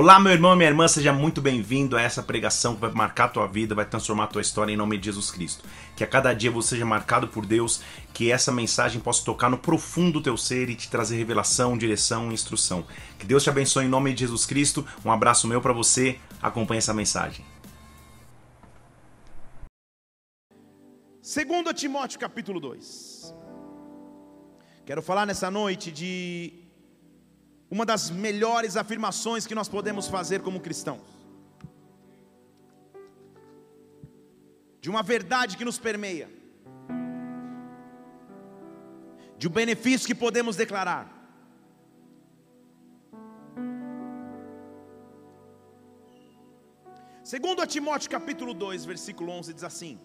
Olá, meu irmão e minha irmã, seja muito bem-vindo a essa pregação que vai marcar a tua vida, vai transformar a tua história em nome de Jesus Cristo. Que a cada dia você seja marcado por Deus, que essa mensagem possa tocar no profundo do teu ser e te trazer revelação, direção e instrução. Que Deus te abençoe em nome de Jesus Cristo. Um abraço meu para você. Acompanhe essa mensagem. Segundo Timóteo capítulo 2. Quero falar nessa noite de uma das melhores afirmações que nós podemos fazer como cristãos. De uma verdade que nos permeia. De um benefício que podemos declarar. Segundo Timóteo capítulo 2, versículo 11 diz assim: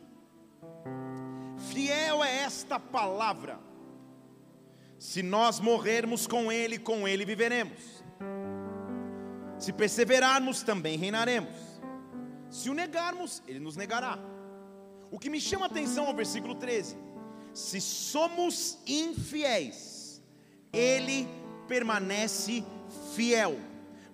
Fiel é esta palavra se nós morrermos com Ele, com Ele viveremos. Se perseverarmos, também reinaremos. Se o negarmos, Ele nos negará. O que me chama a atenção é o versículo 13: Se somos infiéis, Ele permanece fiel,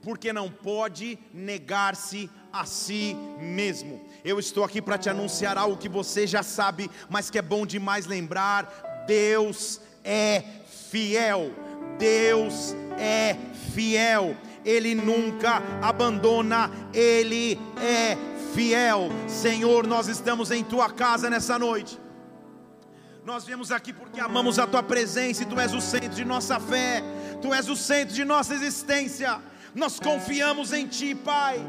porque não pode negar-se a si mesmo. Eu estou aqui para te anunciar algo que você já sabe, mas que é bom demais lembrar: Deus é fiel. Deus é fiel. Ele nunca abandona, Ele é fiel. Senhor, nós estamos em tua casa nessa noite. Nós viemos aqui porque amamos a tua presença e tu és o centro de nossa fé, tu és o centro de nossa existência. Nós confiamos em ti, Pai.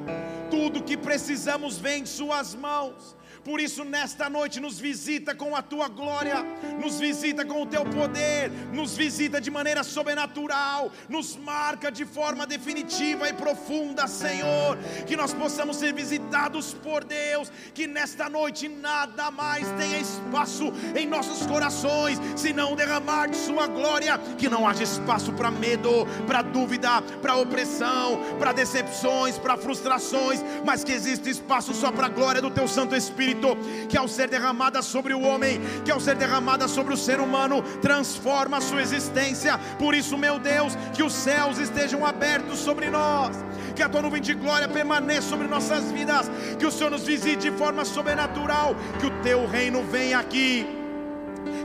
Tudo que precisamos vem em Suas mãos. Por isso, nesta noite, nos visita com a tua glória, nos visita com o teu poder, nos visita de maneira sobrenatural, nos marca de forma definitiva e profunda, Senhor. Que nós possamos ser visitados por Deus, que nesta noite nada mais tenha espaço em nossos corações, senão derramar de Sua glória, que não haja espaço para medo, para dúvida, para opressão, para decepções, para frustrações, mas que exista espaço só para a glória do Teu Santo Espírito Espírito, que ao ser derramada sobre o homem, que ao ser derramada sobre o ser humano, transforma a sua existência. Por isso, meu Deus, que os céus estejam abertos sobre nós, que a tua nuvem de glória permaneça sobre nossas vidas, que o Senhor nos visite de forma sobrenatural, que o teu reino venha aqui.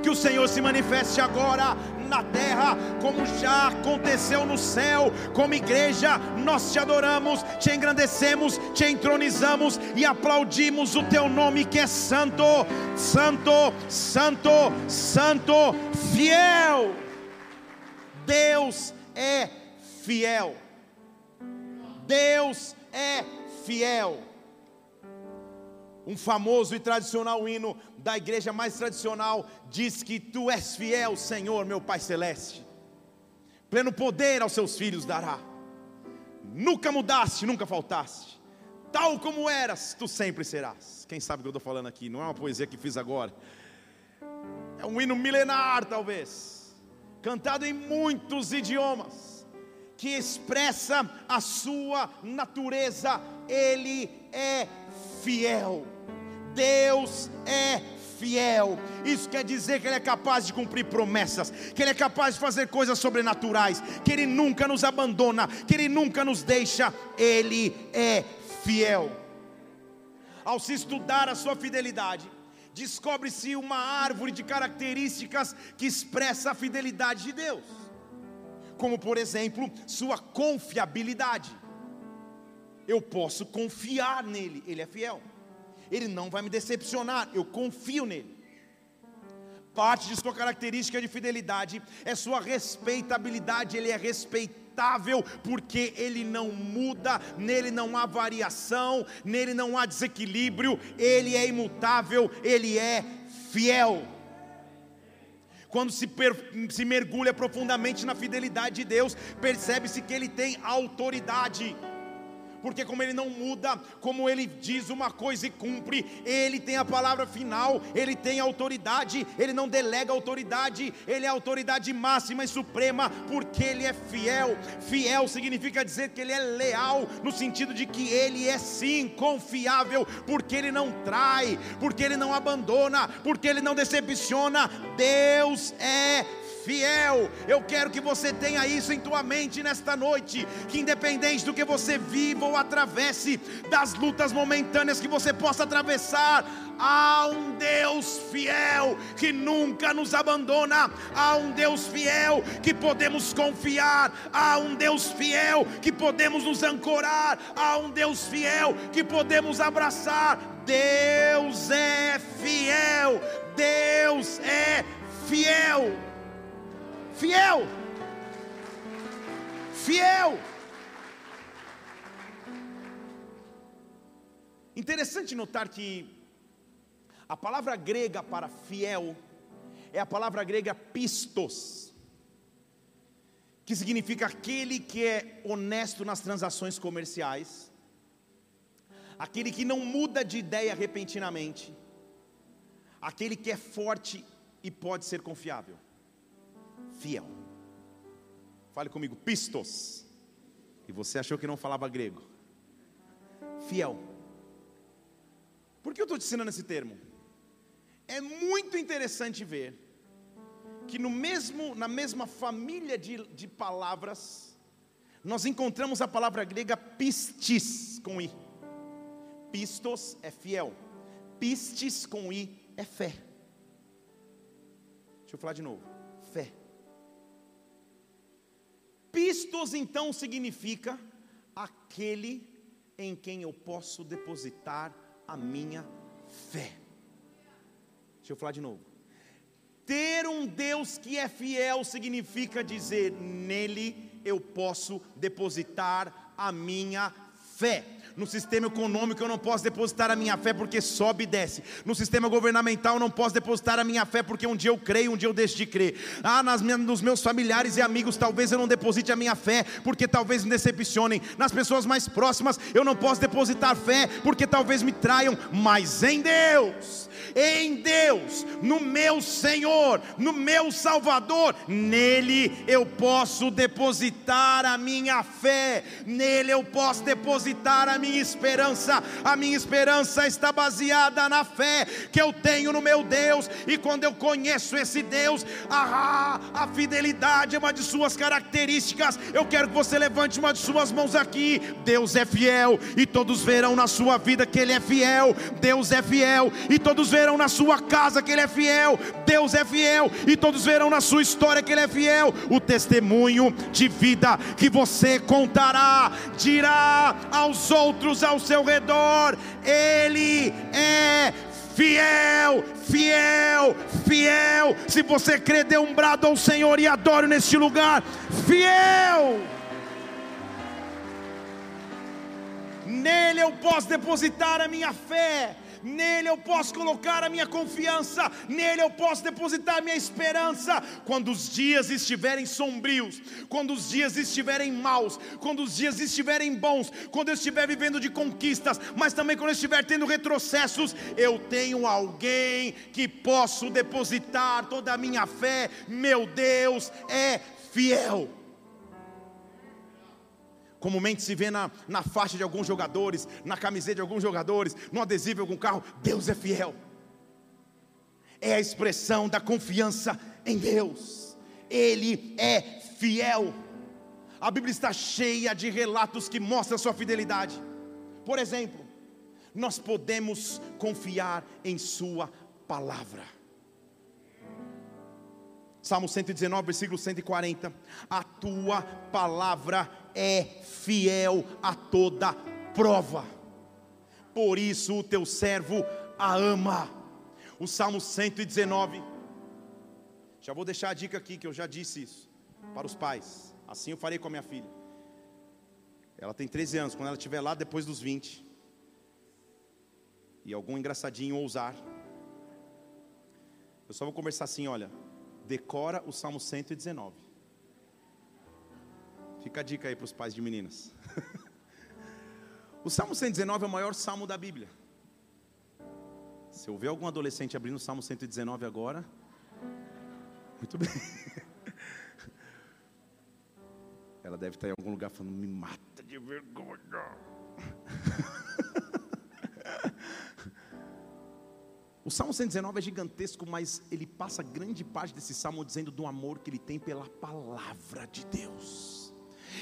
Que o Senhor se manifeste agora na terra, como já aconteceu no céu. Como igreja, nós te adoramos, te engrandecemos, te entronizamos e aplaudimos o teu nome que é santo, santo, santo, santo, fiel. Deus é fiel. Deus é fiel um famoso e tradicional hino da igreja mais tradicional diz que tu és fiel, Senhor, meu Pai celeste. Pleno poder aos seus filhos dará. Nunca mudaste, nunca faltaste. Tal como eras, tu sempre serás. Quem sabe o que eu estou falando aqui? Não é uma poesia que fiz agora. É um hino milenar, talvez, cantado em muitos idiomas, que expressa a sua natureza. Ele é fiel. Deus é fiel. Isso quer dizer que Ele é capaz de cumprir promessas, que Ele é capaz de fazer coisas sobrenaturais, que Ele nunca nos abandona, que Ele nunca nos deixa. Ele é fiel. Ao se estudar a sua fidelidade, descobre-se uma árvore de características que expressa a fidelidade de Deus, como por exemplo, sua confiabilidade. Eu posso confiar nele, ele é fiel. Ele não vai me decepcionar, eu confio nele. Parte de sua característica de fidelidade é sua respeitabilidade, ele é respeitável porque ele não muda, nele não há variação, nele não há desequilíbrio, ele é imutável, ele é fiel. Quando se, se mergulha profundamente na fidelidade de Deus, percebe-se que ele tem autoridade porque como ele não muda, como ele diz uma coisa e cumpre, ele tem a palavra final, ele tem autoridade, ele não delega autoridade, ele é autoridade máxima e suprema, porque ele é fiel. Fiel significa dizer que ele é leal, no sentido de que ele é sim confiável, porque ele não trai, porque ele não abandona, porque ele não decepciona. Deus é fiel. Eu quero que você tenha isso em tua mente nesta noite, que independente do que você viva ou atravesse, das lutas momentâneas que você possa atravessar, há um Deus fiel que nunca nos abandona, há um Deus fiel que podemos confiar, há um Deus fiel que podemos nos ancorar, há um Deus fiel que podemos abraçar. Deus é fiel, Deus é fiel, fiel, fiel. Interessante notar que a palavra grega para fiel é a palavra grega pistos, que significa aquele que é honesto nas transações comerciais, aquele que não muda de ideia repentinamente, aquele que é forte e pode ser confiável. Fiel. Fale comigo, pistos. E você achou que não falava grego? Fiel. Por que eu estou te ensinando esse termo? É muito interessante ver que no mesmo, na mesma família de, de palavras, nós encontramos a palavra grega pistis com i. Pistos é fiel, pistis com i é fé. Deixa eu falar de novo: Pistos então significa aquele em quem eu posso depositar a minha fé. Deixa eu falar de novo. Ter um Deus que é fiel significa dizer: nele eu posso depositar a minha fé. No sistema econômico eu não posso depositar a minha fé porque sobe e desce. No sistema governamental eu não posso depositar a minha fé porque um dia eu creio, um dia eu deixo de crer. Ah, nas nos meus familiares e amigos talvez eu não deposite a minha fé porque talvez me decepcionem. Nas pessoas mais próximas eu não posso depositar fé porque talvez me traiam. Mas em Deus em Deus, no meu Senhor, no meu Salvador, nele eu posso depositar a minha fé, nele eu posso depositar a minha esperança. A minha esperança está baseada na fé que eu tenho no meu Deus, e quando eu conheço esse Deus, ah, a fidelidade é uma de suas características. Eu quero que você levante uma de suas mãos aqui. Deus é fiel, e todos verão na sua vida que Ele é fiel. Deus é fiel, e todos verão na sua casa que Ele é fiel, Deus é fiel, e todos verão na sua história que Ele é fiel. O testemunho de vida que você contará, dirá aos outros ao seu redor: Ele é fiel, fiel, fiel. Se você crê, dê um brado ao Senhor e adore neste lugar. Fiel. Nele eu posso depositar a minha fé nele eu posso colocar a minha confiança, nele eu posso depositar a minha esperança. Quando os dias estiverem sombrios, quando os dias estiverem maus, quando os dias estiverem bons, quando eu estiver vivendo de conquistas, mas também quando eu estiver tendo retrocessos, eu tenho alguém que posso depositar toda a minha fé. Meu Deus é fiel comumente se vê na, na faixa de alguns jogadores, na camiseta de alguns jogadores, no adesivo de algum carro, Deus é fiel. É a expressão da confiança em Deus. Ele é fiel. A Bíblia está cheia de relatos que mostram a sua fidelidade. Por exemplo, nós podemos confiar em Sua palavra. Salmo 119, versículo 140. A tua palavra é fiel a toda prova. Por isso o teu servo a ama. O Salmo 119. Já vou deixar a dica aqui que eu já disse isso para os pais. Assim eu farei com a minha filha. Ela tem 13 anos, quando ela estiver lá depois dos 20, e algum engraçadinho ousar, eu só vou conversar assim, olha, decora o Salmo 119. Fica a dica aí para os pais de meninas. o Salmo 119 é o maior salmo da Bíblia. Se eu ver algum adolescente abrindo o Salmo 119 agora, muito bem. Ela deve estar em algum lugar falando: me mata de vergonha. O Salmo 119 é gigantesco, mas ele passa grande parte desse salmo dizendo do amor que ele tem pela palavra de Deus.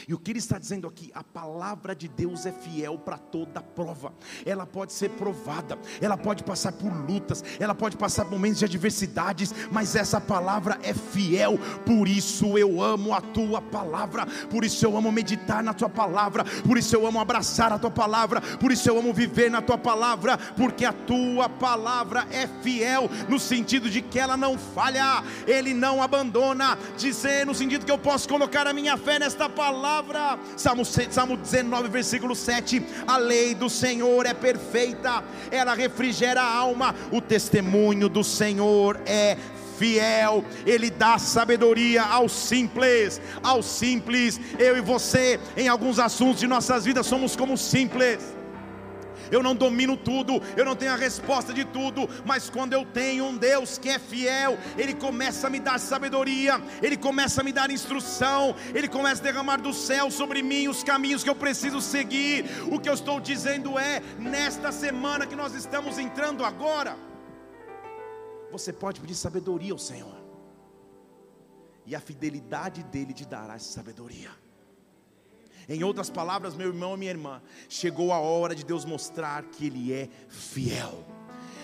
E o que ele está dizendo aqui? A palavra de Deus é fiel para toda prova. Ela pode ser provada, ela pode passar por lutas, ela pode passar por momentos de adversidades, mas essa palavra é fiel. Por isso eu amo a tua palavra, por isso eu amo meditar na tua palavra, por isso eu amo abraçar a tua palavra, por isso eu amo viver na tua palavra, porque a tua palavra é fiel no sentido de que ela não falha, ele não abandona, dizer no sentido que eu posso colocar a minha fé nesta palavra palavra. Salmo, Salmo 19, versículo 7. A lei do Senhor é perfeita, ela refrigera a alma. O testemunho do Senhor é fiel, Ele dá sabedoria aos simples, aos simples. Eu e você, em alguns assuntos de nossas vidas, somos como simples eu não domino tudo, eu não tenho a resposta de tudo, mas quando eu tenho um Deus que é fiel, Ele começa a me dar sabedoria, Ele começa a me dar instrução, Ele começa a derramar do céu sobre mim os caminhos que eu preciso seguir. O que eu estou dizendo é, nesta semana que nós estamos entrando agora, você pode pedir sabedoria ao Senhor, e a fidelidade dEle te dará essa sabedoria. Em outras palavras, meu irmão e minha irmã, chegou a hora de Deus mostrar que Ele é fiel.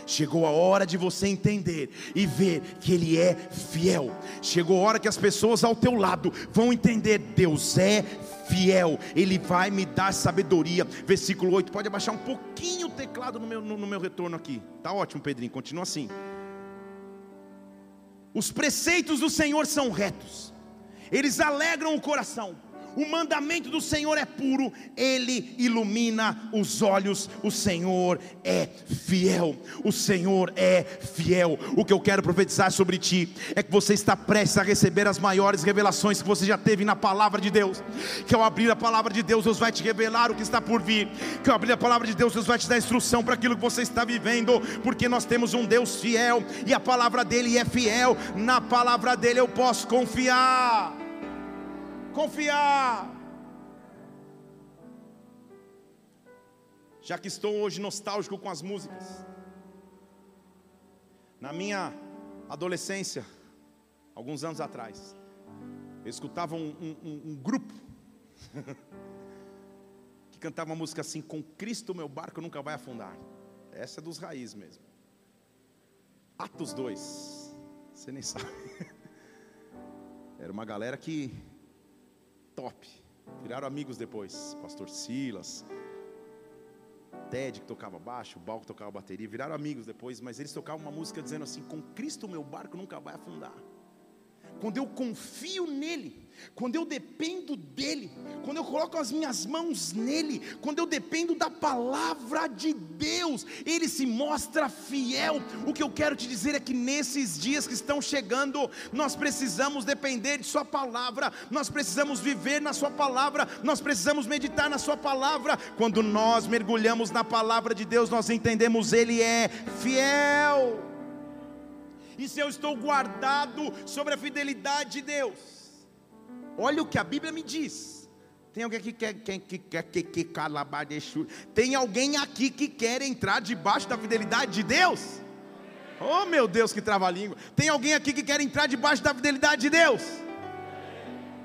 Chegou a hora de você entender e ver que Ele é fiel. Chegou a hora que as pessoas ao teu lado vão entender: Deus é fiel, Ele vai me dar sabedoria. Versículo 8, pode abaixar um pouquinho o teclado no meu, no, no meu retorno aqui. Tá ótimo, Pedrinho, continua assim. Os preceitos do Senhor são retos, eles alegram o coração o mandamento do Senhor é puro, ele ilumina os olhos, o Senhor é fiel, o Senhor é fiel. O que eu quero profetizar sobre ti é que você está prestes a receber as maiores revelações que você já teve na palavra de Deus. Que ao abrir a palavra de Deus, Deus vai te revelar o que está por vir. Que ao abrir a palavra de Deus, Deus vai te dar instrução para aquilo que você está vivendo, porque nós temos um Deus fiel e a palavra dele é fiel. Na palavra dele eu posso confiar confiar. Já que estou hoje nostálgico com as músicas, na minha adolescência, alguns anos atrás, eu escutava um, um, um grupo que cantava uma música assim: Com Cristo meu barco nunca vai afundar. Essa é dos raízes mesmo. Atos 2, você nem sabe. Era uma galera que top. Viraram amigos depois. Pastor Silas, Ted que tocava baixo, o Bal que tocava bateria, viraram amigos depois, mas eles tocavam uma música dizendo assim: Com Cristo meu barco nunca vai afundar. Quando eu confio nele, quando eu dependo dEle, quando eu coloco as minhas mãos nele, quando eu dependo da palavra de Deus, Ele se mostra fiel. O que eu quero te dizer é que nesses dias que estão chegando, nós precisamos depender de Sua palavra, nós precisamos viver na Sua palavra, nós precisamos meditar na Sua palavra. Quando nós mergulhamos na palavra de Deus, nós entendemos Ele é fiel. E se eu estou guardado sobre a fidelidade de Deus, Olha o que a Bíblia me diz. Tem alguém aqui que quer que, que, que, que. Tem alguém aqui que quer entrar debaixo da fidelidade de Deus? Oh meu Deus, que trava-língua. Tem alguém aqui que quer entrar debaixo da fidelidade de Deus?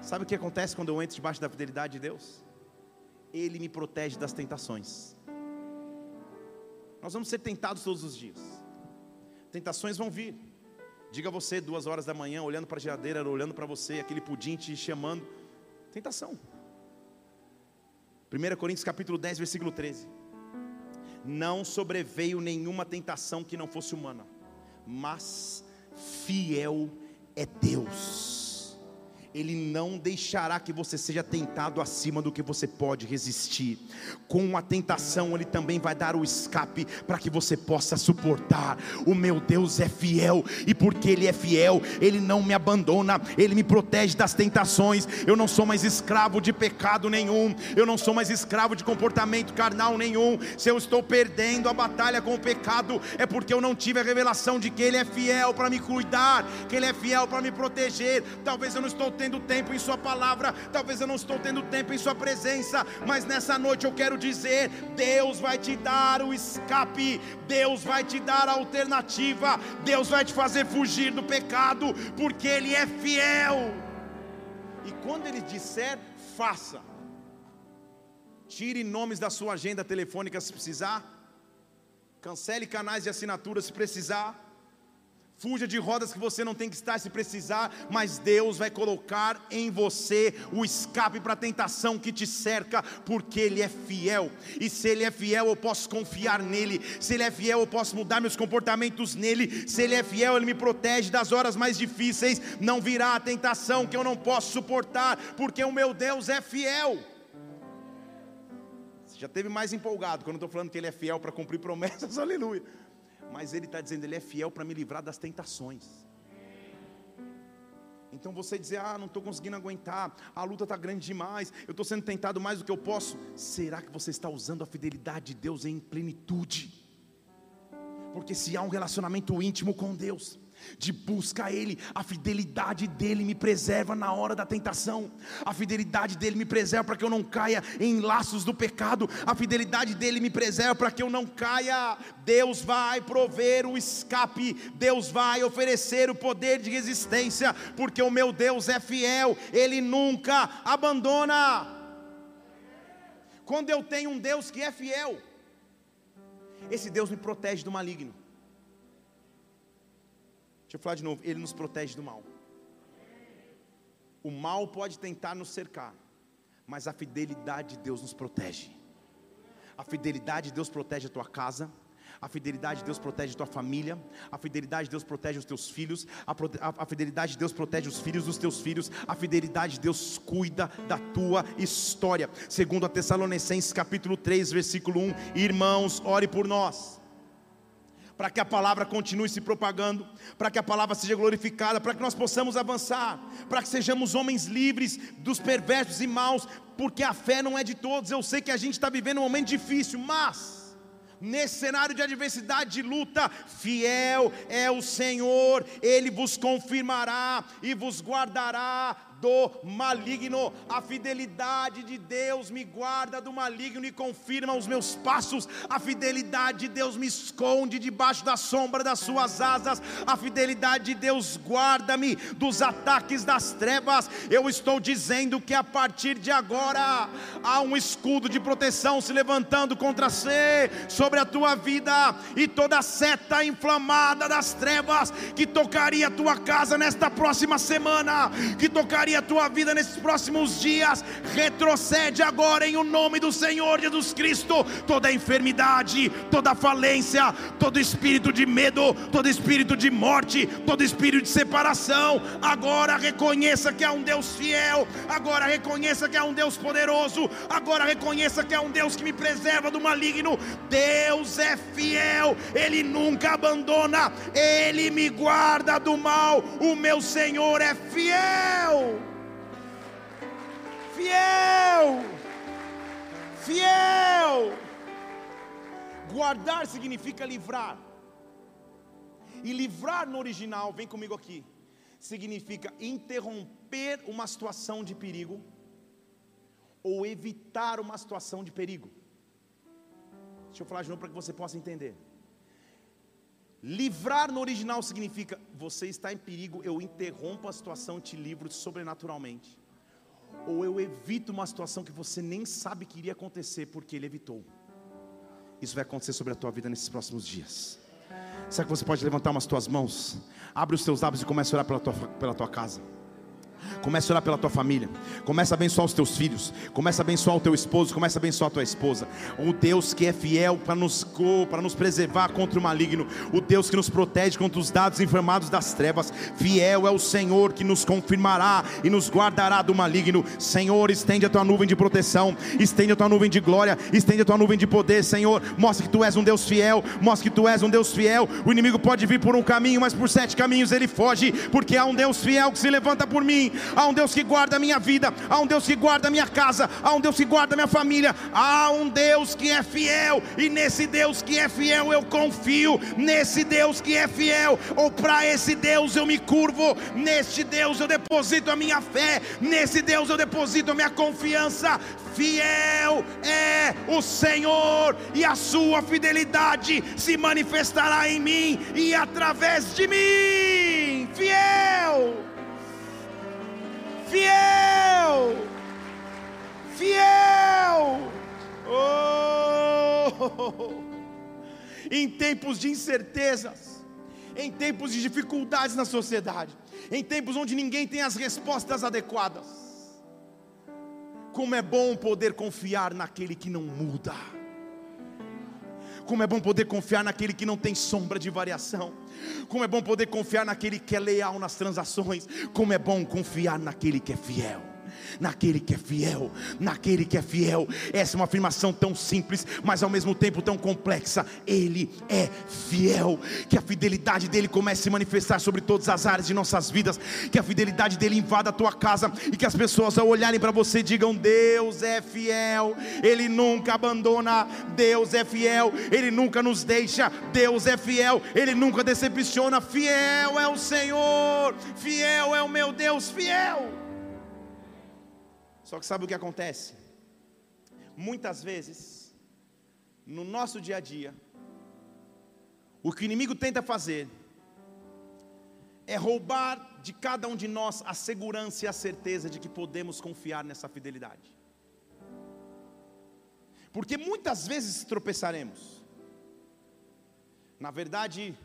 Sabe o que acontece quando eu entro debaixo da fidelidade de Deus? Ele me protege das tentações. Nós vamos ser tentados todos os dias. Tentações vão vir. Diga você, duas horas da manhã, olhando para a geladeira, olhando para você, aquele pudim te chamando. Tentação. 1 Coríntios capítulo 10, versículo 13. Não sobreveio nenhuma tentação que não fosse humana, mas fiel é Deus ele não deixará que você seja tentado acima do que você pode resistir. Com a tentação, Ele também vai dar o escape para que você possa suportar. O meu Deus é fiel, e porque Ele é fiel, Ele não me abandona, Ele me protege das tentações. Eu não sou mais escravo de pecado nenhum, eu não sou mais escravo de comportamento carnal nenhum. Se eu estou perdendo a batalha com o pecado, é porque eu não tive a revelação de que Ele é fiel para me cuidar, que Ele é fiel para me proteger. Talvez eu não estou tendo tendo tempo em Sua palavra, talvez eu não estou tendo tempo em Sua presença, mas nessa noite eu quero dizer: Deus vai te dar o escape, Deus vai te dar a alternativa, Deus vai te fazer fugir do pecado, porque Ele é fiel. E quando Ele disser, faça. Tire nomes da sua agenda telefônica se precisar. Cancele canais de assinatura se precisar. Fuja de rodas que você não tem que estar se precisar, mas Deus vai colocar em você o escape para a tentação que te cerca, porque Ele é fiel. E se Ele é fiel, eu posso confiar nele. Se Ele é fiel, eu posso mudar meus comportamentos nele. Se Ele é fiel, Ele me protege das horas mais difíceis. Não virá a tentação que eu não posso suportar, porque o meu Deus é fiel. Você já teve mais empolgado quando eu estou falando que Ele é fiel para cumprir promessas, aleluia mas Ele está dizendo, Ele é fiel para me livrar das tentações. Então você dizer, ah, não estou conseguindo aguentar, a luta está grande demais, eu estou sendo tentado mais do que eu posso. Será que você está usando a fidelidade de Deus em plenitude? Porque se há um relacionamento íntimo com Deus, de busca a Ele, a fidelidade dEle me preserva na hora da tentação, a fidelidade dEle me preserva para que eu não caia em laços do pecado, a fidelidade dEle me preserva para que eu não caia. Deus vai prover o escape, Deus vai oferecer o poder de resistência, porque o meu Deus é fiel, Ele nunca abandona. Quando eu tenho um Deus que é fiel, esse Deus me protege do maligno. Deixa eu falar de novo, ele nos protege do mal. O mal pode tentar nos cercar, mas a fidelidade de Deus nos protege. A fidelidade de Deus protege a tua casa, a fidelidade de Deus protege a tua família, a fidelidade de Deus protege os teus filhos, a, a, a, fidelidade de Deus protege os filhos dos teus filhos, a fidelidade de Deus cuida da tua história. Segundo a Tessalonicenses capítulo 3, versículo 1, irmãos, ore por nós para que a palavra continue se propagando, para que a palavra seja glorificada, para que nós possamos avançar, para que sejamos homens livres dos perversos e maus, porque a fé não é de todos. Eu sei que a gente está vivendo um momento difícil, mas nesse cenário de adversidade, de luta, fiel é o Senhor, Ele vos confirmará e vos guardará do maligno. A fidelidade de Deus me guarda do maligno e confirma os meus passos. A fidelidade de Deus me esconde debaixo da sombra das suas asas. A fidelidade de Deus guarda-me dos ataques das trevas. Eu estou dizendo que a partir de agora há um escudo de proteção se levantando contra você, sobre a tua vida e toda seta inflamada das trevas que tocaria a tua casa nesta próxima semana, que tocaria a tua vida nesses próximos dias. Retrocede agora em o nome do Senhor Jesus Cristo. Toda enfermidade, toda falência, todo espírito de medo, todo espírito de morte, todo espírito de separação. Agora reconheça que há um Deus fiel. Agora reconheça que há um Deus poderoso. Agora reconheça que há um Deus que me preserva do maligno. Deus é fiel, Ele nunca abandona, Ele me guarda do mal. O meu Senhor é fiel fiel, fiel. Guardar significa livrar, e livrar no original, vem comigo aqui, significa interromper uma situação de perigo, ou evitar uma situação de perigo. Deixa eu falar de novo para que você possa entender. Livrar no original significa você está em perigo, eu interrompo a situação, te livro sobrenaturalmente ou eu evito uma situação que você nem sabe que iria acontecer porque ele evitou. Isso vai acontecer sobre a tua vida nesses próximos dias. Será que você pode levantar umas tuas mãos? Abre os teus lábios e comece a orar pela tua, pela tua casa. Comece a orar pela tua família. Comece a abençoar os teus filhos. Comece a abençoar o teu esposo. Comece a abençoar a tua esposa. O Deus que é fiel para nos, para nos preservar contra o maligno. O Deus que nos protege contra os dados inflamados das trevas. Fiel é o Senhor que nos confirmará e nos guardará do maligno. Senhor, estende a tua nuvem de proteção. Estende a tua nuvem de glória. Estende a tua nuvem de poder, Senhor. Mostra que tu és um Deus fiel. Mostra que tu és um Deus fiel. O inimigo pode vir por um caminho, mas por sete caminhos ele foge. Porque há um Deus fiel que se levanta por mim há um Deus que guarda a minha vida, há um Deus que guarda a minha casa, há um Deus que guarda a minha família, há um Deus que é fiel, e nesse Deus que é fiel eu confio, nesse Deus que é fiel, ou para esse Deus eu me curvo, neste Deus eu deposito a minha fé, nesse Deus eu deposito a minha confiança. Fiel é o Senhor, e a sua fidelidade se manifestará em mim e através de mim. Fiel, fiel, fiel. Oh! Em tempos de incertezas, em tempos de dificuldades na sociedade, em tempos onde ninguém tem as respostas adequadas. Como é bom poder confiar naquele que não muda. Como é bom poder confiar naquele que não tem sombra de variação. Como é bom poder confiar naquele que é leal nas transações. Como é bom confiar naquele que é fiel naquele que é fiel, naquele que é fiel. Essa é uma afirmação tão simples, mas ao mesmo tempo tão complexa. Ele é fiel. Que a fidelidade dele comece a se manifestar sobre todas as áreas de nossas vidas. Que a fidelidade dele invada a tua casa e que as pessoas ao olharem para você digam: Deus é fiel. Ele nunca abandona. Deus é fiel. Ele nunca nos deixa. Deus é fiel. Ele nunca decepciona. Fiel é o Senhor. Fiel é o meu Deus. Fiel. Só que sabe o que acontece? Muitas vezes, no nosso dia a dia, o que o inimigo tenta fazer é roubar de cada um de nós a segurança e a certeza de que podemos confiar nessa fidelidade. Porque muitas vezes tropeçaremos. Na verdade,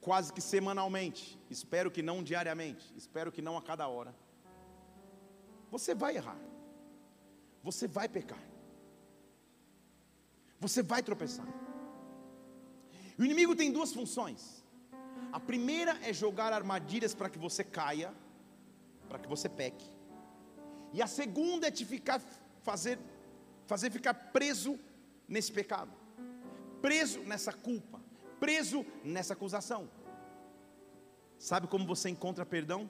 quase que semanalmente, espero que não diariamente, espero que não a cada hora. Você vai errar você vai pecar. Você vai tropeçar. O inimigo tem duas funções. A primeira é jogar armadilhas para que você caia, para que você peque. E a segunda é te ficar fazer fazer ficar preso nesse pecado. Preso nessa culpa, preso nessa acusação. Sabe como você encontra perdão?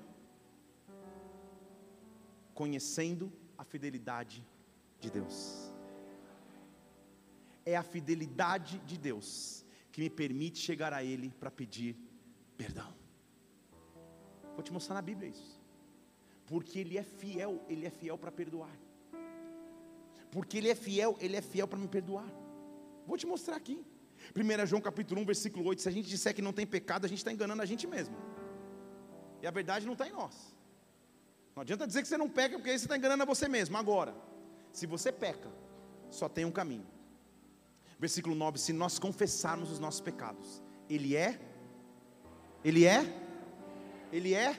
Conhecendo a fidelidade de Deus. É a fidelidade de Deus que me permite chegar a Ele para pedir perdão. Vou te mostrar na Bíblia isso. Porque Ele é fiel, Ele é fiel para perdoar. Porque Ele é fiel, Ele é fiel para me perdoar. Vou te mostrar aqui. 1 João capítulo 1, versículo 8. Se a gente disser que não tem pecado, a gente está enganando a gente mesmo. E a verdade não está em nós. Não adianta dizer que você não peca, porque aí você está enganando a você mesmo. Agora, se você peca, só tem um caminho. Versículo 9: Se nós confessarmos os nossos pecados, Ele é, Ele é, Ele é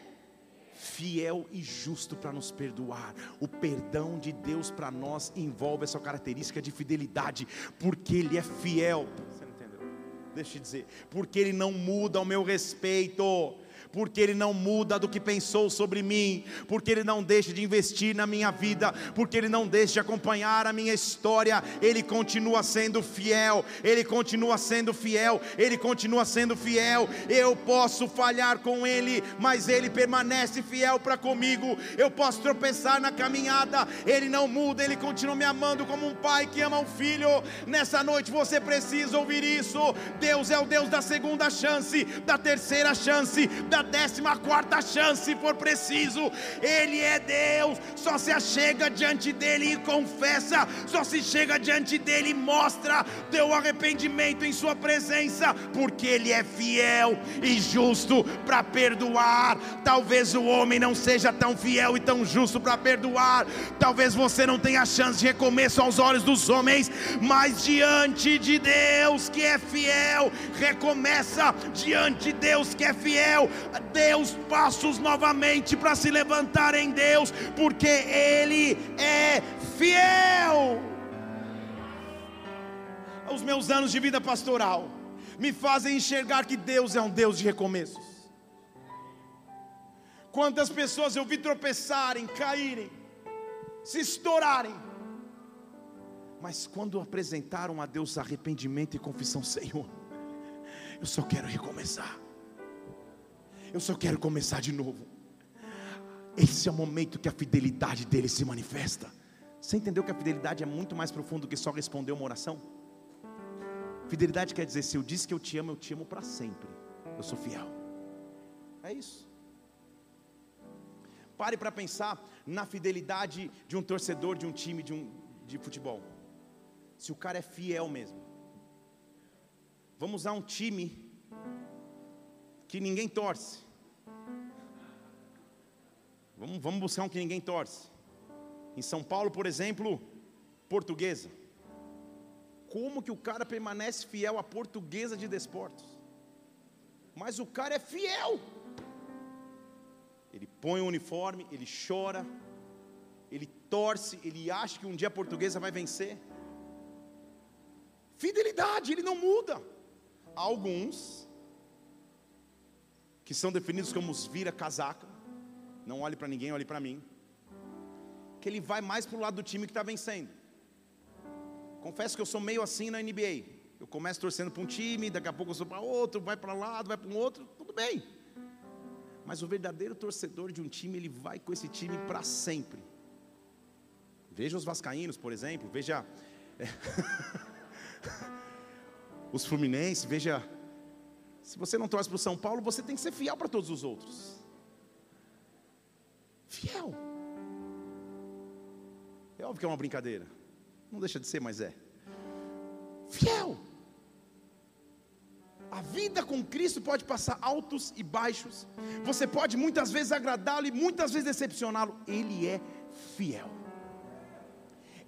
fiel e justo para nos perdoar. O perdão de Deus para nós envolve essa característica de fidelidade, porque Ele é fiel. Você não entendeu? Deixa eu dizer, porque Ele não muda ao meu respeito porque Ele não muda do que pensou sobre mim, porque Ele não deixa de investir na minha vida, porque Ele não deixa de acompanhar a minha história, Ele continua sendo fiel, Ele continua sendo fiel, Ele continua sendo fiel. Eu posso falhar com Ele, mas Ele permanece fiel para comigo. Eu posso tropeçar na caminhada, Ele não muda, Ele continua me amando como um pai que ama um filho. Nessa noite você precisa ouvir isso. Deus é o Deus da segunda chance, da terceira chance, da décima quarta chance, se for preciso. Ele é Deus, só se achega diante dele e confessa, só se chega diante dele e mostra teu arrependimento em sua presença, porque ele é fiel e justo para perdoar. Talvez o homem não seja tão fiel e tão justo para perdoar, talvez você não tenha chance de recomeço aos olhos dos homens, mas diante de Deus que é fiel, recomeça diante de Deus que é fiel, Deus passos novamente para se levantar em Deus, porque Ele é fiel. Os meus anos de vida pastoral me fazem enxergar que Deus é um Deus de recomeços. Quantas pessoas eu vi tropeçarem, caírem, se estourarem, mas quando apresentaram a Deus arrependimento e confissão, Senhor, eu só quero recomeçar. Eu só quero começar de novo. esse é o momento que a fidelidade dele se manifesta. Você entendeu que a fidelidade é muito mais profundo do que só responder uma oração? Fidelidade quer dizer: se eu disse que eu te amo, eu te amo para sempre. Eu sou fiel. É isso. Pare para pensar na fidelidade de um torcedor de um time de, um, de futebol. Se o cara é fiel mesmo. Vamos usar um time que ninguém torce. Vamos, vamos buscar um que ninguém torce. Em São Paulo, por exemplo, portuguesa. Como que o cara permanece fiel à portuguesa de desportos? Mas o cara é fiel. Ele põe o uniforme, ele chora, ele torce, ele acha que um dia a portuguesa vai vencer. Fidelidade, ele não muda. Alguns que são definidos como os vira-casaca, não olhe para ninguém, olhe para mim. Que ele vai mais para o lado do time que está vencendo. Confesso que eu sou meio assim na NBA. Eu começo torcendo para um time, daqui a pouco eu sou para outro, vai para lado, vai para um outro, tudo bem. Mas o verdadeiro torcedor de um time, ele vai com esse time para sempre. Veja os vascaínos, por exemplo, veja os fluminenses, veja se você não torce para o São Paulo, você tem que ser fiel para todos os outros. Fiel. É óbvio que é uma brincadeira. Não deixa de ser, mas é. Fiel. A vida com Cristo pode passar altos e baixos. Você pode muitas vezes agradá-lo e muitas vezes decepcioná-lo. Ele é fiel.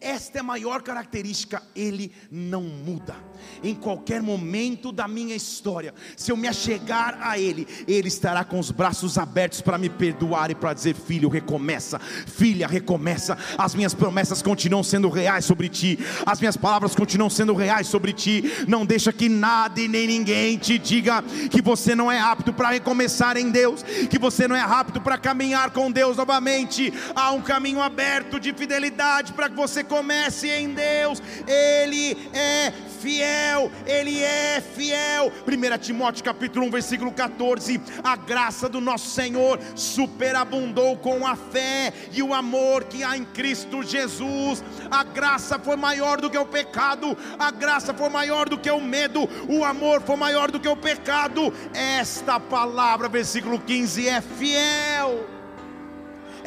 Esta é a maior característica, ele não muda. Em qualquer momento da minha história, se eu me achegar a ele, ele estará com os braços abertos para me perdoar e para dizer: Filho, recomeça, filha, recomeça. As minhas promessas continuam sendo reais sobre ti, as minhas palavras continuam sendo reais sobre ti. Não deixa que nada e nem ninguém te diga que você não é apto para recomeçar em Deus, que você não é apto para caminhar com Deus novamente. Há um caminho aberto de fidelidade para que você comece em Deus, Ele é fiel, Ele é fiel. 1 Timóteo capítulo 1, versículo 14: a graça do nosso Senhor superabundou com a fé e o amor que há em Cristo Jesus. A graça foi maior do que o pecado, a graça foi maior do que o medo, o amor foi maior do que o pecado. Esta palavra, versículo 15, é fiel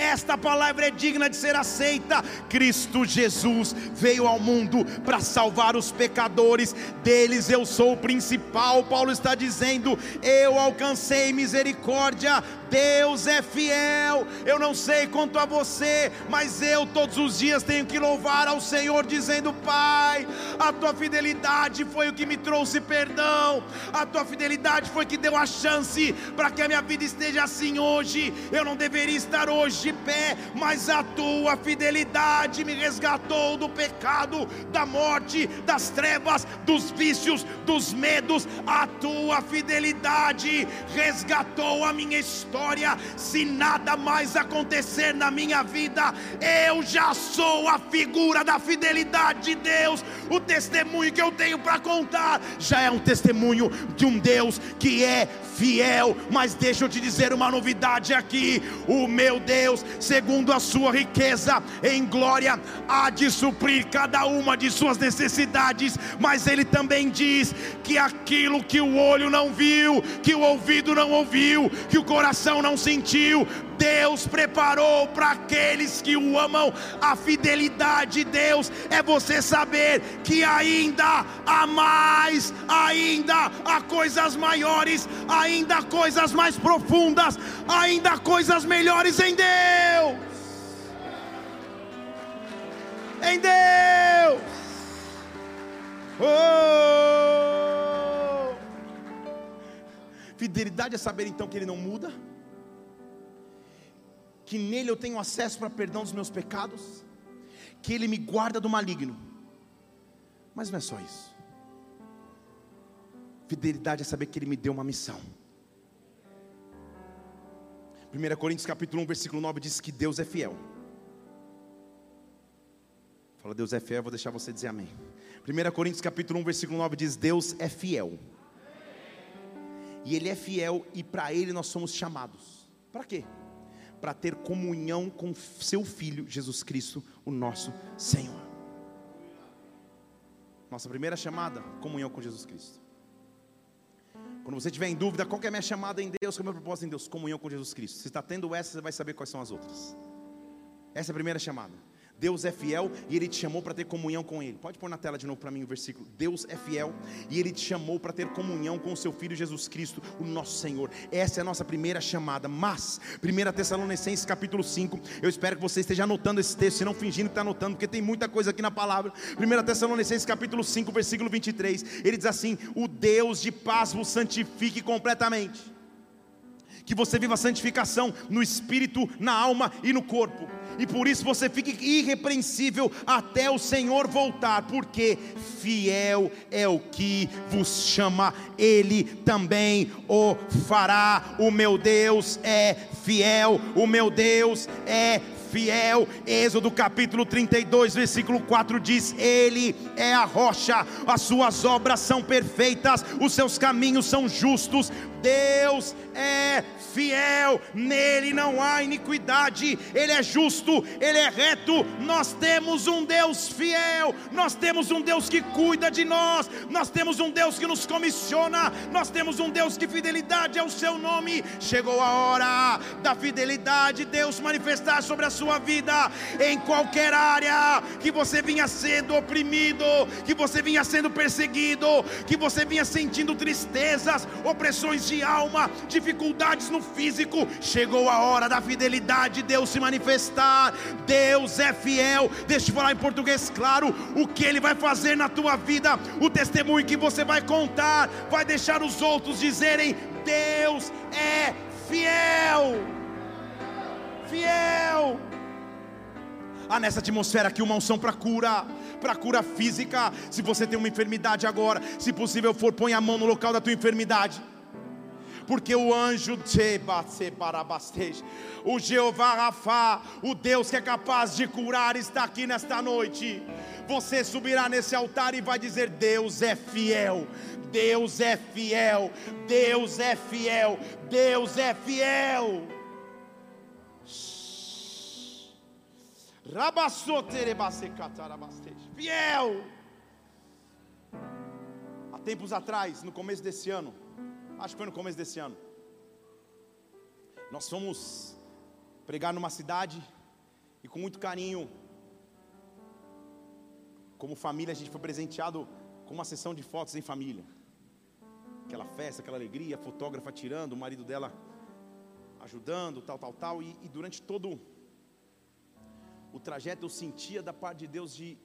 esta palavra é digna de ser aceita. Cristo Jesus veio ao mundo para salvar os pecadores, deles eu sou o principal. Paulo está dizendo: Eu alcancei misericórdia Deus é fiel. Eu não sei quanto a você, mas eu todos os dias tenho que louvar ao Senhor, dizendo: Pai, a tua fidelidade foi o que me trouxe perdão, a tua fidelidade foi que deu a chance para que a minha vida esteja assim hoje. Eu não deveria estar hoje de pé, mas a tua fidelidade me resgatou do pecado, da morte, das trevas, dos vícios, dos medos. A tua fidelidade resgatou a minha história se nada mais acontecer na minha vida, eu já sou a figura da fidelidade de Deus. O testemunho que eu tenho para contar já é um testemunho de um Deus que é fiel. Mas deixa eu te dizer uma novidade aqui: o meu Deus, segundo a sua riqueza em glória, há de suprir cada uma de suas necessidades. Mas Ele também diz que aquilo que o olho não viu, que o ouvido não ouviu, que o coração não sentiu, Deus preparou para aqueles que o amam. A fidelidade de Deus é você saber que ainda há mais, ainda há coisas maiores, ainda há coisas mais profundas, ainda há coisas melhores em Deus. Em Deus. Oh! Fidelidade é saber então que Ele não muda que nele eu tenho acesso para perdão dos meus pecados, que ele me guarda do maligno. Mas não é só isso. Fidelidade é saber que ele me deu uma missão. 1 Coríntios capítulo 1, versículo 9 diz que Deus é fiel. Fala, Deus é fiel, vou deixar você dizer amém. 1 Coríntios capítulo 1, versículo 9 diz: Deus é fiel. E Ele é fiel, e para Ele nós somos chamados. Para quê? Para ter comunhão com seu Filho Jesus Cristo, o nosso Senhor. Nossa primeira chamada, comunhão com Jesus Cristo. Quando você tiver em dúvida, qual é a minha chamada em Deus, qual é o meu propósito em Deus? Comunhão com Jesus Cristo. Se está tendo essa, você vai saber quais são as outras. Essa é a primeira chamada. Deus é fiel e Ele te chamou para ter comunhão com Ele. Pode pôr na tela de novo para mim o versículo. Deus é fiel e Ele te chamou para ter comunhão com o Seu Filho Jesus Cristo, o nosso Senhor. Essa é a nossa primeira chamada. Mas, 1 Tessalonicenses capítulo 5, eu espero que você esteja anotando esse texto, se não fingindo que está anotando, porque tem muita coisa aqui na palavra. 1 Tessalonicenses capítulo 5, versículo 23, ele diz assim: O Deus de paz vos santifique completamente. Que você viva santificação no espírito, na alma e no corpo e por isso você fique irrepreensível até o Senhor voltar, porque fiel é o que vos chama, Ele também o fará. O meu Deus é fiel, o meu Deus é fiel. Êxodo capítulo 32, versículo 4 diz: Ele é a rocha, as suas obras são perfeitas, os seus caminhos são justos. Deus é fiel, nele não há iniquidade, ele é justo, ele é reto. Nós temos um Deus fiel, nós temos um Deus que cuida de nós, nós temos um Deus que nos comissiona, nós temos um Deus que fidelidade é o seu nome. Chegou a hora da fidelidade, Deus manifestar sobre a sua vida em qualquer área que você vinha sendo oprimido, que você vinha sendo perseguido, que você vinha sentindo tristezas, opressões de alma, dificuldades no físico, chegou a hora da fidelidade de Deus se manifestar. Deus é fiel. Deixa eu falar em português claro o que Ele vai fazer na tua vida, o testemunho que você vai contar, vai deixar os outros dizerem: Deus é fiel. Fiel. Há nessa atmosfera aqui uma unção para cura, para cura física. Se você tem uma enfermidade agora, se possível for, põe a mão no local da tua enfermidade porque o anjo o Jeová Rafa, o Deus que é capaz de curar, está aqui nesta noite. Você subirá nesse altar e vai dizer: Deus é fiel, Deus é fiel, Deus é fiel, Deus é fiel. Fiel. Há tempos atrás, no começo desse ano, acho que foi no começo desse ano. Nós fomos pregar numa cidade e com muito carinho, como família, a gente foi presenteado com uma sessão de fotos em família. Aquela festa, aquela alegria, fotógrafa tirando, o marido dela ajudando, tal, tal, tal. E, e durante todo o trajeto eu sentia da parte de Deus de,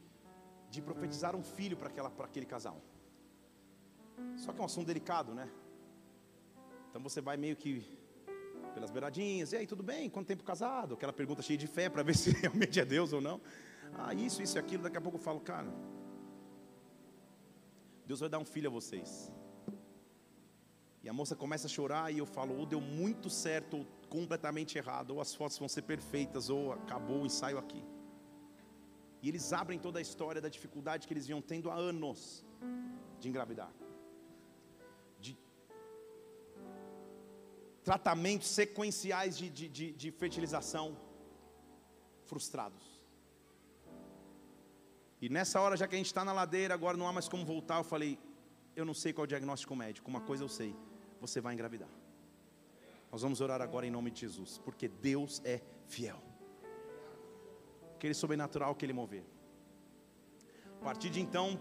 de profetizar um filho para aquele casal. Só que é um assunto delicado, né? Então você vai meio que pelas beiradinhas, e aí, tudo bem? Quanto tempo casado? Aquela pergunta cheia de fé para ver se realmente é Deus ou não. Ah, isso, isso e aquilo, daqui a pouco eu falo, cara, Deus vai dar um filho a vocês. E a moça começa a chorar e eu falo, ou deu muito certo, ou completamente errado, ou as fotos vão ser perfeitas, ou acabou o ensaio aqui. E eles abrem toda a história da dificuldade que eles vinham tendo há anos de engravidar. Tratamentos sequenciais de, de, de, de fertilização frustrados. E nessa hora, já que a gente está na ladeira, agora não há mais como voltar, eu falei: eu não sei qual é o diagnóstico médico, uma coisa eu sei, você vai engravidar. Nós vamos orar agora em nome de Jesus, porque Deus é fiel. Aquele sobrenatural que Ele mover. A partir de então,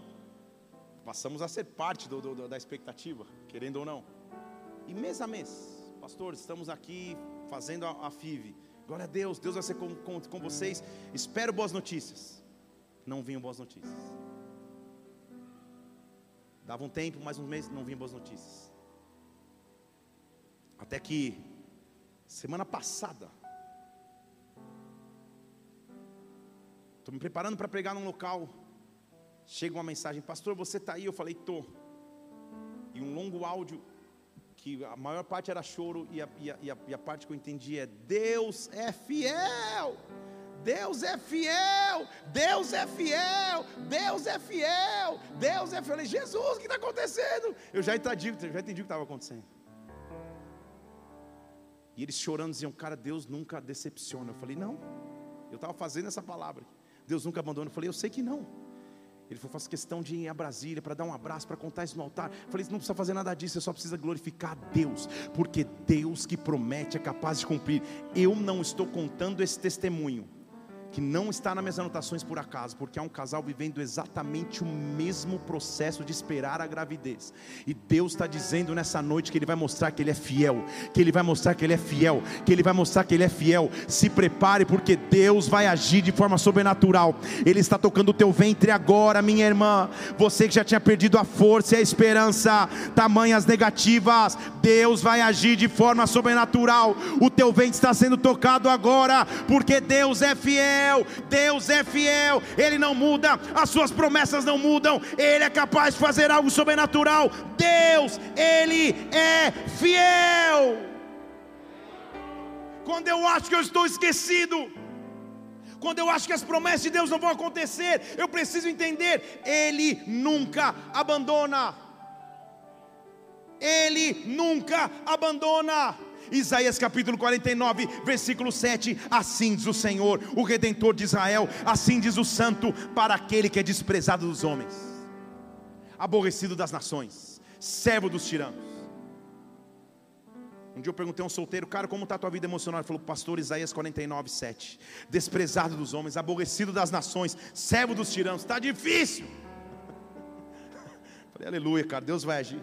passamos a ser parte do, do, da expectativa, querendo ou não. E mês a mês, pastor, estamos aqui fazendo a, a FIV. Glória a Deus, Deus vai ser com, com, com vocês. Espero boas notícias. Não vinham boas notícias. Dava um tempo, mais um mês, não vinham boas notícias. Até que, semana passada, estou me preparando para pregar num local. Chega uma mensagem, pastor, você está aí? Eu falei, estou. E um longo áudio que a maior parte era choro e a, e, a, e a, parte que eu entendi é: Deus é fiel. Deus é fiel, Deus é fiel, Deus é fiel, Deus é fiel. Eu falei, Jesus, o que está acontecendo? Eu já entendi, já entendi o que estava acontecendo. E eles chorando diziam: Cara, Deus nunca decepciona. Eu falei: Não, eu estava fazendo essa palavra. Deus nunca abandona. Eu falei: Eu sei que não. Ele falou: Faço questão de ir a Brasília para dar um abraço, para contar isso no altar. Eu falei: Não precisa fazer nada disso, você só precisa glorificar a Deus, porque Deus que promete é capaz de cumprir. Eu não estou contando esse testemunho que não está nas minhas anotações por acaso, porque há um casal vivendo exatamente o mesmo processo de esperar a gravidez. E Deus está dizendo nessa noite que Ele vai mostrar que Ele é fiel, que Ele vai mostrar que Ele é fiel, que Ele vai mostrar que Ele é fiel. Se prepare, porque Deus vai agir de forma sobrenatural. Ele está tocando o teu ventre agora, minha irmã. Você que já tinha perdido a força e a esperança, tamanhas negativas, Deus vai agir de forma sobrenatural. O teu ventre está sendo tocado agora, porque Deus é fiel fiel, Deus é fiel, Ele não muda, as suas promessas não mudam, Ele é capaz de fazer algo sobrenatural. Deus, Ele é fiel. Quando eu acho que eu estou esquecido, quando eu acho que as promessas de Deus não vão acontecer, eu preciso entender: Ele nunca abandona. Ele nunca abandona. Isaías capítulo 49, versículo 7: Assim diz o Senhor, o redentor de Israel, assim diz o Santo, para aquele que é desprezado dos homens, aborrecido das nações, servo dos tiranos. Um dia eu perguntei a um solteiro, cara, como está a tua vida emocional? Ele falou, pastor Isaías 49, 7. Desprezado dos homens, aborrecido das nações, servo dos tiranos, está difícil. Falei, aleluia, cara, Deus vai agir.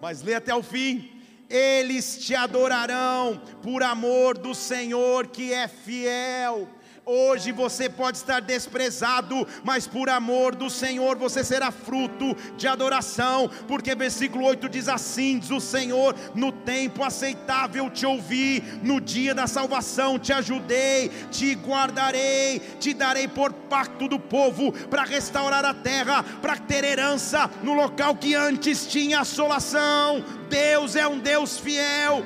Mas lê até o fim eles te adorarão por amor do Senhor que é fiel. Hoje você pode estar desprezado, mas por amor do Senhor você será fruto de adoração, porque versículo 8 diz assim: diz o Senhor, no tempo aceitável te ouvi, no dia da salvação te ajudei, te guardarei, te darei por pacto do povo, para restaurar a terra, para ter herança no local que antes tinha assolação. Deus é um Deus fiel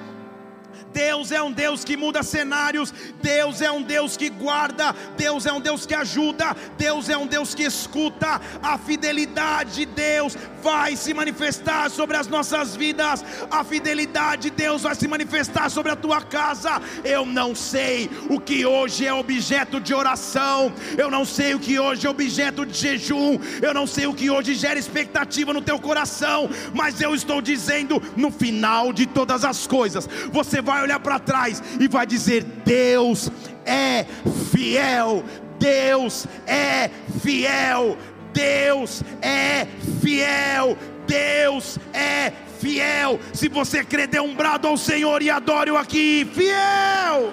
Deus é um Deus que muda cenários, Deus é um Deus que guarda, Deus é um Deus que ajuda, Deus é um Deus que escuta. A fidelidade de Deus vai se manifestar sobre as nossas vidas, a fidelidade de Deus vai se manifestar sobre a tua casa. Eu não sei o que hoje é objeto de oração, eu não sei o que hoje é objeto de jejum, eu não sei o que hoje gera expectativa no teu coração, mas eu estou dizendo: no final de todas as coisas, você vai olhar para trás e vai dizer: Deus é fiel, Deus é fiel, Deus é fiel, Deus é fiel. Se você crê, dê um brado ao Senhor e adore-o aqui, fiel,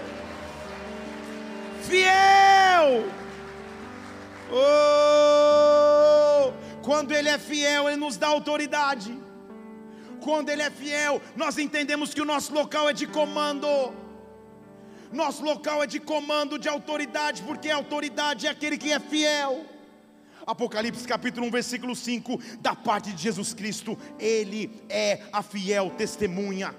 fiel. Oh, quando Ele é fiel, Ele nos dá autoridade quando Ele é fiel, nós entendemos que o nosso local é de comando. Nosso local é de comando, de autoridade, porque a autoridade é aquele que é fiel. Apocalipse capítulo 1, versículo 5, da parte de Jesus Cristo, Ele é a fiel testemunha.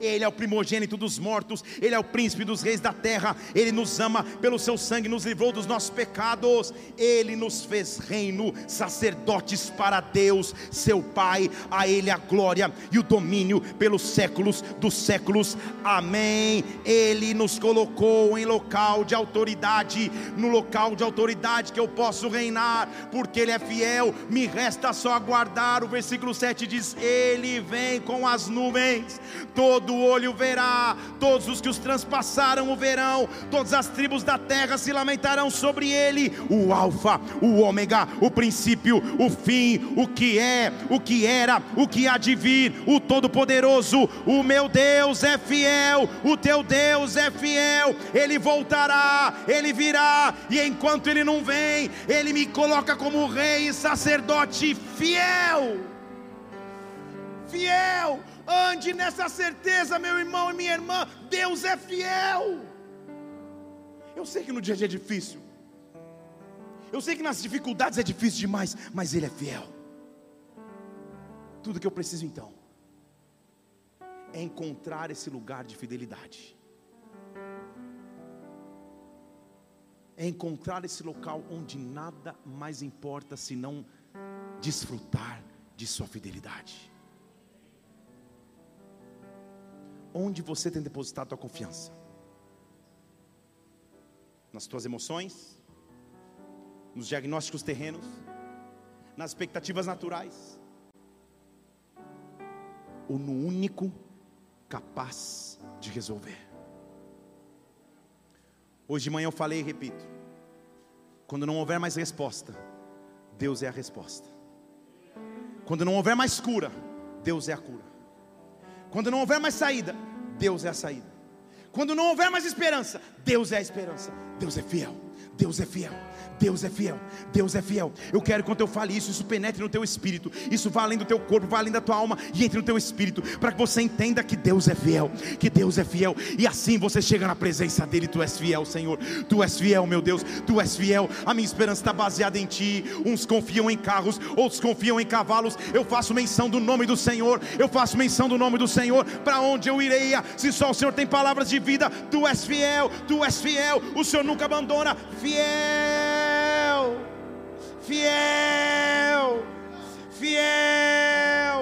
Ele é o primogênito dos mortos, Ele é o príncipe dos reis da terra, Ele nos ama pelo seu sangue, nos livrou dos nossos pecados, Ele nos fez reino, sacerdotes para Deus, seu Pai, a Ele a glória e o domínio pelos séculos dos séculos, amém. Ele nos colocou em local de autoridade, no local de autoridade que eu posso reinar, porque Ele é fiel, me resta só aguardar. O versículo 7 diz: Ele vem com as nuvens, todo todo olho verá, todos os que os transpassaram o verão, todas as tribos da terra se lamentarão sobre ele. O Alfa, o Ômega, o princípio, o fim, o que é, o que era, o que há de vir, o Todo-Poderoso. O meu Deus é fiel, o teu Deus é fiel. Ele voltará, ele virá, e enquanto ele não vem, ele me coloca como rei e sacerdote fiel. Fiel, Ande nessa certeza, meu irmão e minha irmã, Deus é fiel. Eu sei que no dia a dia é difícil. Eu sei que nas dificuldades é difícil demais, mas Ele é fiel. Tudo que eu preciso então é encontrar esse lugar de fidelidade. É encontrar esse local onde nada mais importa senão desfrutar de Sua fidelidade. Onde você tem depositado a tua confiança? Nas tuas emoções? Nos diagnósticos terrenos? Nas expectativas naturais? Ou no único capaz de resolver? Hoje de manhã eu falei e repito: quando não houver mais resposta, Deus é a resposta. Quando não houver mais cura, Deus é a cura. Quando não houver mais saída, Deus é a saída. Quando não houver mais esperança, Deus é a esperança. Deus é fiel. Deus é fiel. Deus é fiel, Deus é fiel. Eu quero que quando eu fale isso, isso penetre no teu espírito, isso vá além do teu corpo, vá além da tua alma e entre no teu espírito, para que você entenda que Deus é fiel, que Deus é fiel, e assim você chega na presença dEle. Tu és fiel, Senhor, tu és fiel, meu Deus, tu és fiel. A minha esperança está baseada em Ti. Uns confiam em carros, outros confiam em cavalos. Eu faço menção do nome do Senhor, eu faço menção do nome do Senhor. Para onde eu irei? Se só o Senhor tem palavras de vida, tu és fiel, tu és fiel, o Senhor nunca abandona, fiel fiel, fiel.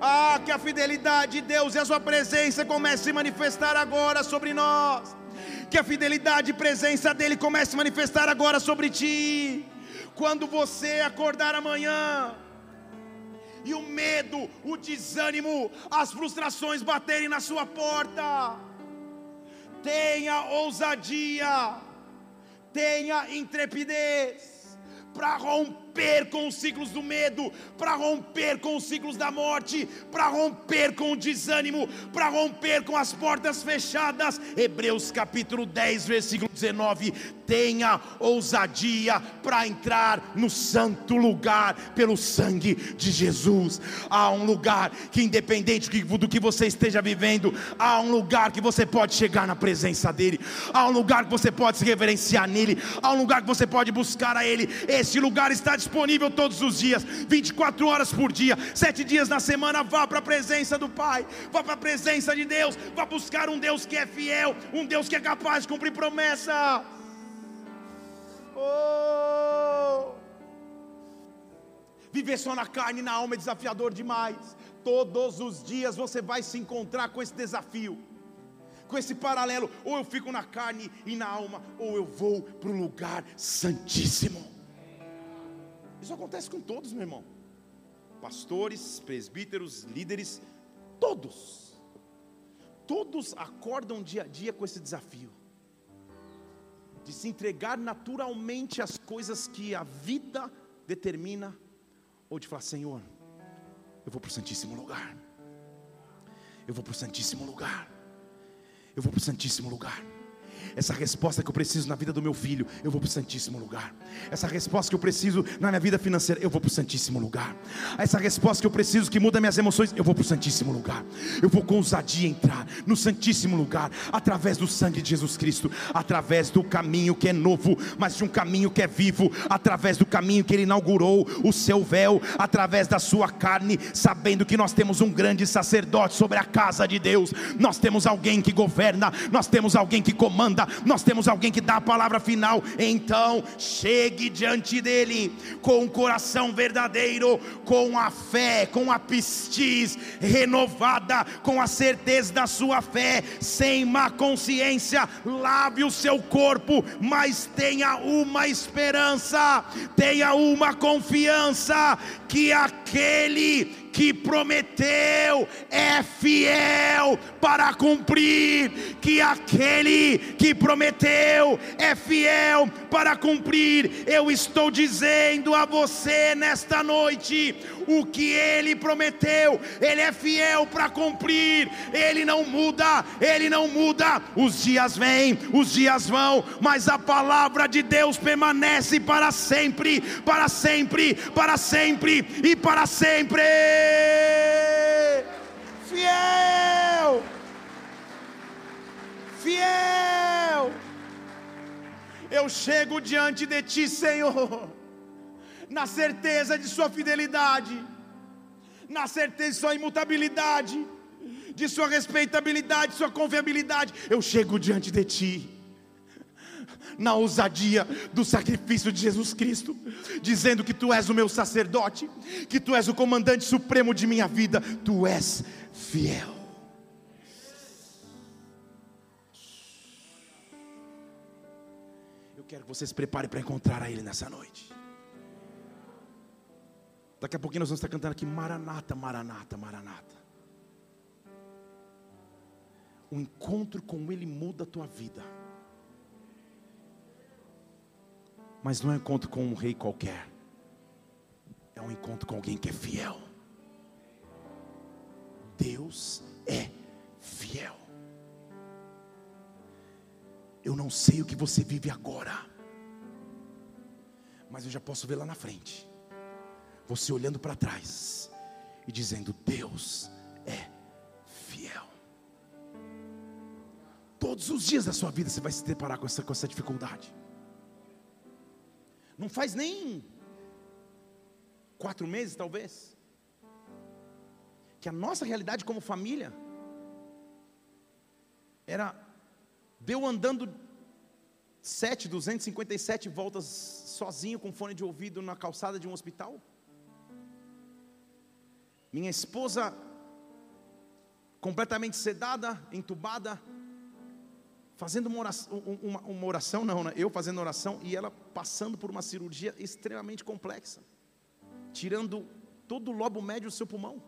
Ah, que a fidelidade de Deus e a Sua presença comece a se manifestar agora sobre nós. Que a fidelidade e presença dEle comece a se manifestar agora sobre ti. Quando você acordar amanhã, e o medo, o desânimo, as frustrações baterem na sua porta, tenha ousadia, tenha intrepidez para romper com os ciclos do medo, para romper com os ciclos da morte, para romper com o desânimo, para romper com as portas fechadas. Hebreus capítulo 10, versículo 19: tenha ousadia para entrar no santo lugar pelo sangue de Jesus. Há um lugar que, independente do que você esteja vivendo, há um lugar que você pode chegar na presença dEle, há um lugar que você pode se reverenciar nele, há um lugar que você pode buscar a Ele. Esse lugar está disponível todos os dias, 24 horas por dia, sete dias na semana. Vá para a presença do Pai, vá para a presença de Deus, vá buscar um Deus que é fiel, um Deus que é capaz de cumprir promessa. Oh! Viver só na carne e na alma é desafiador demais. Todos os dias você vai se encontrar com esse desafio, com esse paralelo. Ou eu fico na carne e na alma, ou eu vou para o lugar santíssimo. Isso acontece com todos, meu irmão. Pastores, presbíteros, líderes, todos. Todos acordam dia a dia com esse desafio de se entregar naturalmente às coisas que a vida determina, ou de falar: Senhor, eu vou para o Santíssimo Lugar, eu vou para o Santíssimo Lugar, eu vou para o Santíssimo Lugar essa resposta que eu preciso na vida do meu filho, eu vou para o Santíssimo Lugar. Essa resposta que eu preciso na minha vida financeira, eu vou para o Santíssimo Lugar. Essa resposta que eu preciso que muda minhas emoções, eu vou para o Santíssimo Lugar. Eu vou com ousadia entrar no Santíssimo Lugar, através do sangue de Jesus Cristo, através do caminho que é novo, mas de um caminho que é vivo, através do caminho que Ele inaugurou, o seu véu, através da sua carne, sabendo que nós temos um grande sacerdote sobre a casa de Deus, nós temos alguém que governa, nós temos alguém que comanda nós temos alguém que dá a palavra final. Então, chegue diante dele com um coração verdadeiro, com a fé, com a pistis renovada, com a certeza da sua fé, sem má consciência. Lave o seu corpo, mas tenha uma esperança, tenha uma confiança que aquele que prometeu é fiel para cumprir, que aquele que prometeu é fiel para cumprir. Eu estou dizendo a você nesta noite: o que ele prometeu, ele é fiel para cumprir, ele não muda, ele não muda. Os dias vêm, os dias vão, mas a palavra de Deus permanece para sempre, para sempre, para sempre e para sempre. Fiel, fiel. Eu chego diante de ti, Senhor na certeza de sua fidelidade, na certeza de sua imutabilidade, de sua respeitabilidade, sua confiabilidade. Eu chego diante de ti na ousadia do sacrifício de Jesus Cristo, dizendo que tu és o meu sacerdote, que tu és o comandante supremo de minha vida, tu és fiel. Eu quero que vocês se preparem para encontrar a Ele nessa noite. Daqui a pouquinho nós vamos estar cantando aqui Maranata, Maranata, Maranata. O encontro com Ele muda a tua vida. Mas não é um encontro com um rei qualquer. É um encontro com alguém que é fiel. Deus é fiel. Eu não sei o que você vive agora, mas eu já posso ver lá na frente. Você olhando para trás e dizendo: Deus é fiel. Todos os dias da sua vida você vai se deparar com essa, com essa dificuldade. Não faz nem quatro meses, talvez, que a nossa realidade como família era Deu andando 7, 257 voltas sozinho com fone de ouvido na calçada de um hospital. Minha esposa completamente sedada, entubada, fazendo uma oração, uma, uma oração não, né? eu fazendo oração e ela passando por uma cirurgia extremamente complexa, tirando todo o lobo médio do seu pulmão,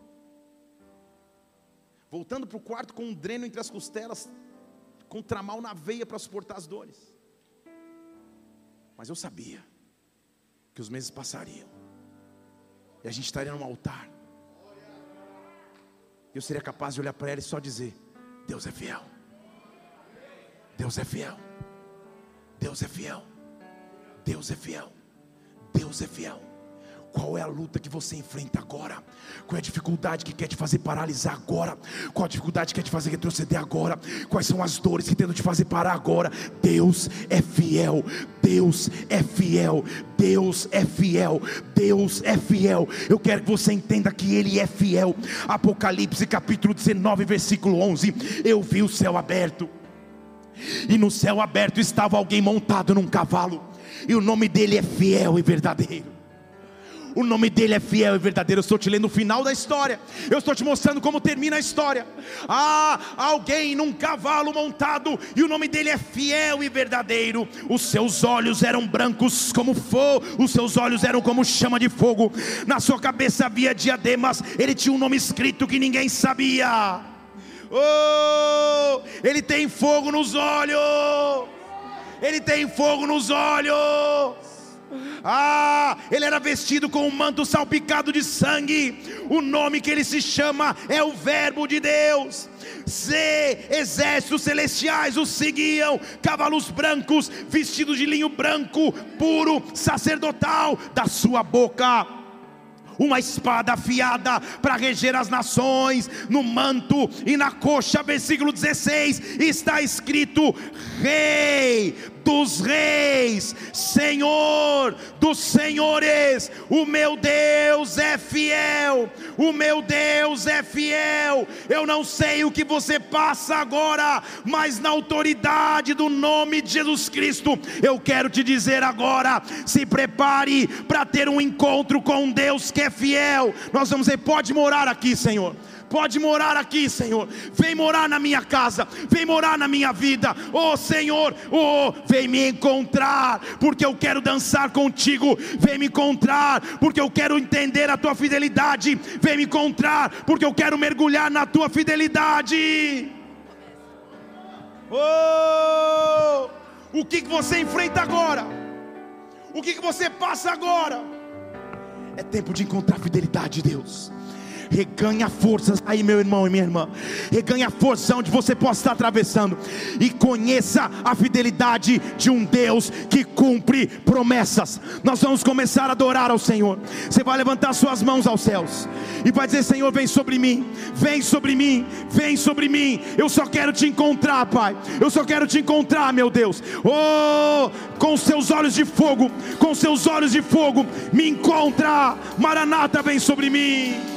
voltando para o quarto com um dreno entre as costelas, com tramal na veia para suportar as dores. Mas eu sabia que os meses passariam. E a gente estaria num altar. Eu seria capaz de olhar para ela e só dizer: Deus é fiel. Deus é fiel. Deus é fiel. Deus é fiel. Deus é fiel. Qual é a luta que você enfrenta agora? Qual é a dificuldade que quer te fazer paralisar agora? Qual a dificuldade que quer te fazer retroceder agora? Quais são as dores que tentam te fazer parar agora? Deus é fiel. Deus é fiel. Deus é fiel. Deus é fiel. Eu quero que você entenda que Ele é fiel. Apocalipse capítulo 19, versículo 11. Eu vi o céu aberto. E no céu aberto estava alguém montado num cavalo. E o nome dele é fiel e verdadeiro o nome dele é fiel e verdadeiro. Eu estou te lendo o final da história, eu estou te mostrando como termina a história. Ah, alguém num cavalo montado, e o nome dele é fiel e verdadeiro. Os seus olhos eram brancos como fogo, os seus olhos eram como chama de fogo, na sua cabeça havia diademas, ele tinha um nome escrito que ninguém sabia. Oh, ele tem fogo nos olhos. Ele tem fogo nos olhos. Ah, ele era vestido com um manto salpicado de sangue. O nome que ele se chama é o Verbo de Deus. Z, exércitos celestiais o seguiam, cavalos brancos, vestidos de linho branco, puro, sacerdotal, da sua boca uma espada afiada para reger as nações, no manto e na coxa, versículo 16, está escrito: Rei dos reis, Senhor dos senhores, o meu Deus é fiel, o meu Deus é fiel. Eu não sei o que você passa agora, mas na autoridade do nome de Jesus Cristo, eu quero te dizer agora: se prepare para ter um encontro com Deus que é fiel. Nós vamos dizer: pode morar aqui, Senhor pode morar aqui, Senhor. Vem morar na minha casa, vem morar na minha vida. Oh Senhor, oh, vem me encontrar, porque eu quero dançar contigo. Vem me encontrar, porque eu quero entender a tua fidelidade. Vem me encontrar, porque eu quero mergulhar na tua fidelidade. Oh! O que, que você enfrenta agora? O que, que você passa agora? É tempo de encontrar a fidelidade de Deus. Reganha forças aí, meu irmão e minha irmã. Reganha força onde você possa estar atravessando. E conheça a fidelidade de um Deus que cumpre promessas. Nós vamos começar a adorar ao Senhor. Você vai levantar suas mãos aos céus e vai dizer: Senhor, vem sobre mim, vem sobre mim, vem sobre mim. Eu só quero te encontrar, Pai. Eu só quero te encontrar, meu Deus. Oh, com seus olhos de fogo, com seus olhos de fogo, me encontra. Maranata, vem sobre mim.